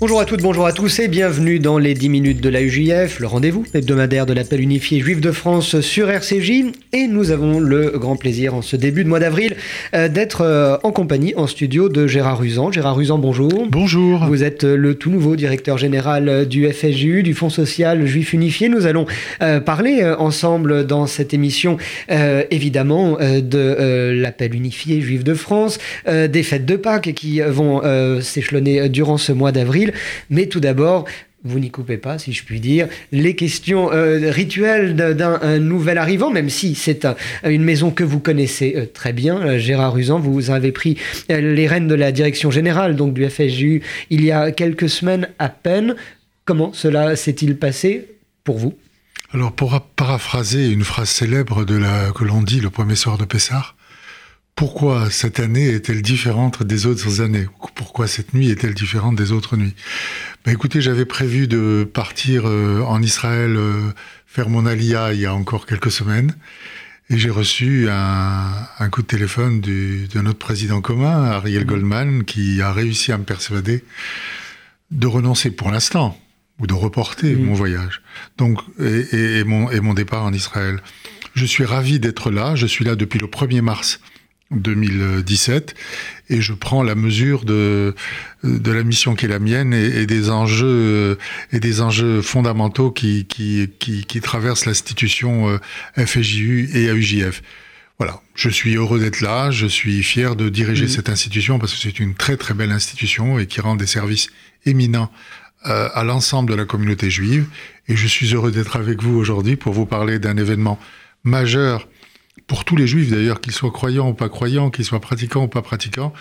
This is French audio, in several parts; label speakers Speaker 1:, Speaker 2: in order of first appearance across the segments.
Speaker 1: Bonjour à toutes, bonjour à tous et bienvenue dans les 10 minutes de la UJF, le rendez-vous hebdomadaire de l'appel unifié juif de France sur RCJ. Et nous avons le grand plaisir en ce début de mois d'avril euh, d'être euh, en compagnie en studio de Gérard Ruzan. Gérard Ruzan, bonjour.
Speaker 2: Bonjour.
Speaker 1: Vous êtes euh, le tout nouveau directeur général du FSJU, du Fonds social juif unifié. Nous allons parler ensemble dans cette émission évidemment de l'appel unifié juif de France, des fêtes de Pâques qui vont s'échelonner durant ce mois d'avril mais tout d'abord, vous n'y coupez pas, si je puis dire, les questions euh, rituelles d'un nouvel arrivant, même si c'est une maison que vous connaissez euh, très bien. Euh, Gérard Ruzan, vous avez pris les rênes de la direction générale donc du FSJU il y a quelques semaines à peine. Comment cela s'est-il passé pour vous?
Speaker 2: Alors, pour paraphraser une phrase célèbre de la, que l'on dit le premier soir de Pessard, pourquoi cette année est-elle différente des autres années Pourquoi cette nuit est-elle différente des autres nuits ben Écoutez, j'avais prévu de partir euh, en Israël euh, faire mon alia il y a encore quelques semaines. Et j'ai reçu un, coup de téléphone de notre président commun, Ariel mmh. Goldman, qui a réussi à me persuader de renoncer pour l'instant, ou de reporter mmh. mon voyage, donc, et, mon, et mon départ en Israël. Je suis ravi d'être là, je suis là depuis le 1er mars 2017 et je prends la mesure de, de la mission qui est la mienne et, des enjeux et des enjeux fondamentaux qui, qui, qui, qui traversent l'institution euh, FJU et AUJF. Voilà, je suis heureux d'être là, je suis fier de diriger mmh. cette institution parce que c'est une très très belle institution et qui rend des services éminents euh, à l'ensemble de la communauté juive. Et je suis heureux d'être avec vous aujourd'hui pour vous parler d'un événement majeur pour tous les juifs d'ailleurs, qu'ils soient croyants ou pas croyants, qu'ils soient pratiquants ou pas pratiquants,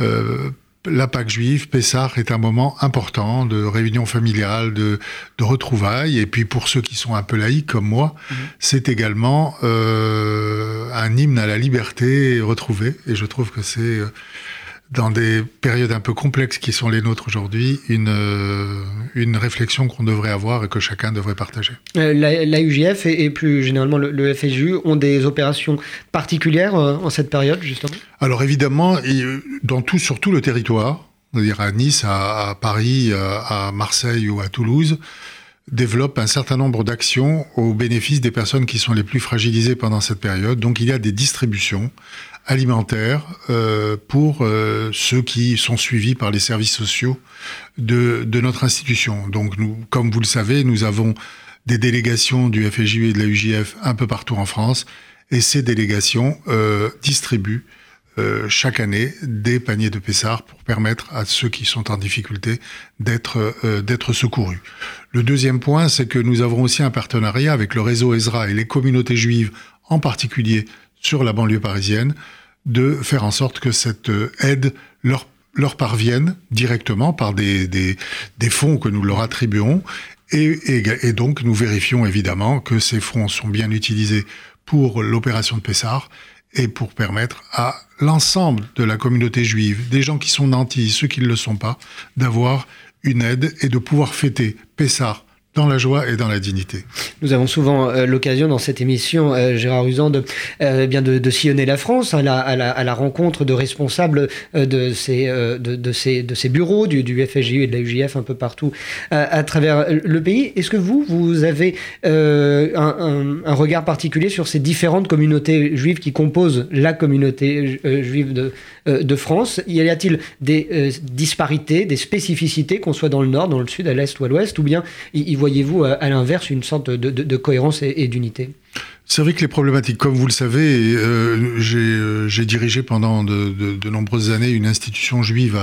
Speaker 2: euh, la Pâque juive, Pessah, est un moment important de réunion familiale, de, de retrouvailles. Et puis pour ceux qui sont un peu laïcs comme moi, mhm. c'est également euh, un hymne à la liberté retrouvée. Et je trouve que c'est euh, dans des périodes un peu complexes qui sont les nôtres aujourd'hui, une, euh, une réflexion qu'on devrait avoir et que chacun devrait partager.
Speaker 1: Euh, la, UGF et, plus généralement le, le, FSU ont des opérations particulières euh, en cette période, justement?
Speaker 2: Alors évidemment, dans tout, sur tout le territoire, c'est-à-dire à Nice, à, Paris, à, à Marseille ou à Toulouse, développe un certain nombre d'actions au bénéfice des personnes qui sont les plus fragilisées pendant cette période. Donc il y a des distributions alimentaire euh, pour euh, ceux qui sont suivis par les services sociaux de, notre institution. Donc, nous, comme vous le savez, nous avons des délégations du FSJU et de la UJF un peu partout en France, et ces délégations euh, distribuent euh, chaque année des paniers de Pessard pour permettre à ceux qui sont en difficulté d'être euh, d'être secourus. Le deuxième point, c'est que nous avons aussi un partenariat avec le réseau Ezra et les communautés juives, en particulier sur la banlieue parisienne, de faire en sorte que cette euh, aide leur, leur parvienne directement par des, des, des fonds que nous leur attribuons. Et, et, donc, nous vérifions évidemment que ces fonds sont bien utilisés pour l'opération de Pessard et pour permettre à l'ensemble de la communauté juive, des gens qui sont nantis, ceux qui ne le sont pas, d'avoir une aide et de pouvoir fêter Pessard dans la joie et dans la dignité.
Speaker 1: Nous avons souvent euh, l'occasion dans cette émission, euh, Gérard Usan, de, euh, bien de, sillonner la France à la, à, la, à la, rencontre de responsables de, ces, de, de, ces, de ces bureaux du, du FSJU et de la UJF un peu partout à travers le pays. Est-ce que vous, vous avez un, un, regard particulier sur ces différentes communautés juives qui composent la communauté juive de, de France? Y a-t-il des disparités, des spécificités, qu'on soit dans le nord, dans le sud, à l'est ou à l'ouest, ou bien voyez-vous à, l'inverse une sorte de, cohérence et, d'unité
Speaker 2: c'est vrai que les problématiques, comme vous le savez, euh, euh, j'ai dirigé pendant de, nombreuses années une institution juive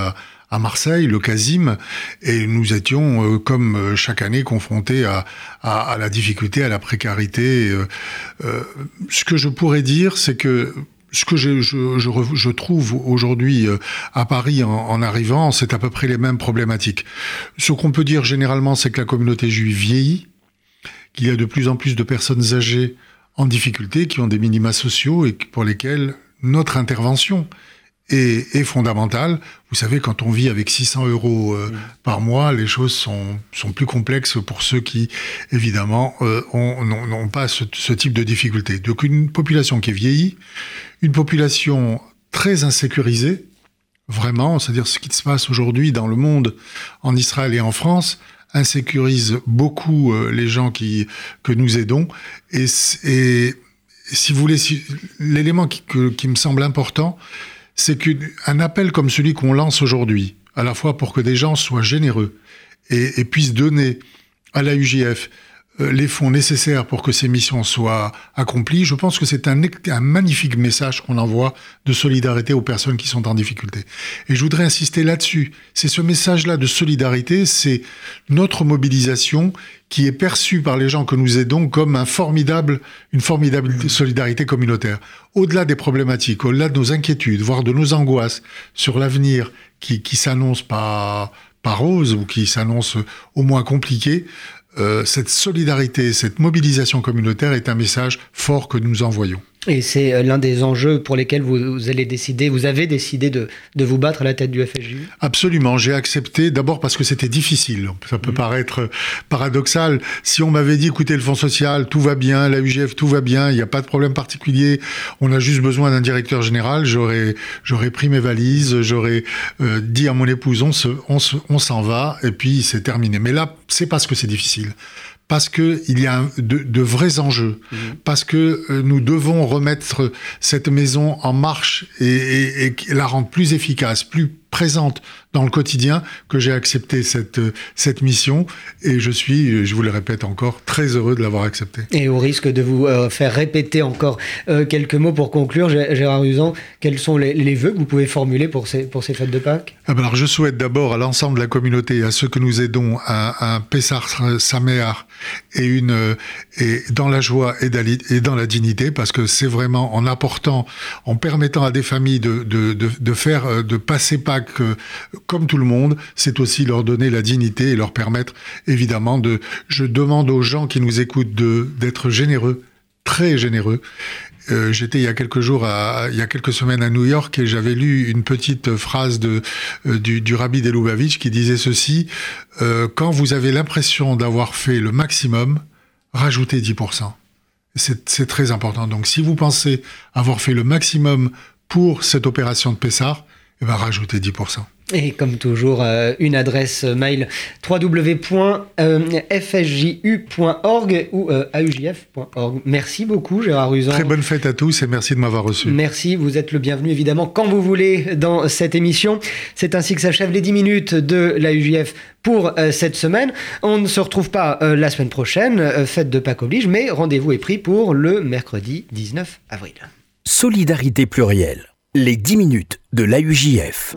Speaker 2: à, Marseille, le Casim, et nous étions, euh, comme chaque année, confrontés à, la difficulté, à la précarité. ce que je pourrais dire, c'est que ce que je, je, trouve aujourd'hui euh, à Paris en, arrivant, c'est à peu près les mêmes problématiques. Ce qu'on peut dire généralement, c'est que la communauté juive vieillit, qu'il y a de plus en plus de personnes âgées en difficulté, qui ont des minima sociaux et pour lesquelles notre intervention est, fondamentale. Vous savez, quand on vit avec 600 euros euh, mmh. par mois, les choses sont, sont plus complexes pour ceux qui, évidemment, euh, n'ont pas ce, ce, type de difficulté. Donc une population qui est vieillie, une population très insécurisée, vraiment, c'est-à-dire ce qui se passe aujourd'hui dans le monde, en Israël et en France, insécurise beaucoup euh, les gens qui, que nous aidons. Et, et si vous voulez, l'élément qui, qui me semble important, c'est qu'un appel comme celui qu'on lance aujourd'hui, à la fois pour que des gens soient généreux et, puissent donner à la UJF les fonds nécessaires pour que ces missions soient accomplies, je pense que c'est un, un, magnifique message qu'on envoie de solidarité aux personnes qui sont en difficulté. Et je voudrais insister là-dessus. C'est ce message-là de solidarité, c'est notre mobilisation qui est perçue par les gens que nous aidons comme un formidable, une formidable mmh. solidarité communautaire. Au-delà des problématiques, au-delà de nos inquiétudes, voire de nos angoisses sur l'avenir qui, qui s'annonce pas, pas rose ou qui s'annonce au moins compliqué, euh, cette solidarité, cette mobilisation communautaire est un message fort que nous envoyons.
Speaker 1: Et c'est euh, l'un des enjeux pour lesquels vous, allez décider, vous avez décidé de, de, vous battre à la tête du FSJU
Speaker 2: Absolument, j'ai accepté, d'abord parce que c'était difficile. Ça peut mmh. paraître paradoxal. Si on m'avait dit, écoutez, le Fonds social, tout va bien, la UGF, tout va bien, il n'y a pas de problème particulier, on a juste besoin d'un directeur général, j'aurais, j'aurais pris mes valises, j'aurais euh, dit à mon épouse, on, se, on, se, on s'en va, et puis c'est terminé. Mais là, c'est parce que c'est difficile parce que il y a de, de, vrais enjeux, mmh. parce que euh, nous devons remettre cette maison en marche et, et, et la rendre plus efficace, plus présente dans le quotidien que j'ai accepté cette, cette mission et je suis, je vous le répète encore, très heureux de l'avoir accepté.
Speaker 1: Et au risque de vous euh, faire répéter encore euh, quelques mots pour conclure, Gérard Usan, quels sont les, les, vœux que vous pouvez formuler pour ces, pour ces fêtes de Pâques?
Speaker 2: Ah ben Alors je souhaite d'abord à l'ensemble de la communauté, à ceux que nous aidons, un, Pessar Saméar et, une, et dans la joie et, et dans la dignité, parce que c'est vraiment en apportant, en permettant à des familles de, de, de, de faire, de passer Pâques que, comme tout le monde, c'est aussi leur donner la dignité et leur permettre, évidemment, de. Je demande aux gens qui nous écoutent d'être généreux, très généreux. Euh, J'étais il y a quelques jours, il y a quelques semaines à New York et j'avais lu une petite phrase de, euh, du, rabbi de Lubavitch qui disait ceci euh, Quand vous avez l'impression d'avoir fait le maximum, rajoutez 10%. C'est très important. Donc si vous pensez avoir fait le maximum pour cette opération de Pessar, et va rajouter 10%.
Speaker 1: Et comme toujours, euh, une adresse mail www.fsju.org ou euh, aujf.org. Merci beaucoup, Gérard Ruzan.
Speaker 2: Très bonne fête à tous et merci de m'avoir reçu.
Speaker 1: Merci, vous êtes le bienvenu évidemment quand vous voulez dans cette émission. C'est ainsi que s'achèvent les 10 minutes de l'AUJF pour euh, cette semaine. On ne se retrouve pas la semaine prochaine, fête de Pâques oblige, mais rendez-vous est pris pour le mercredi 19 avril.
Speaker 3: Solidarité plurielle les 10 minutes de l'AUJF.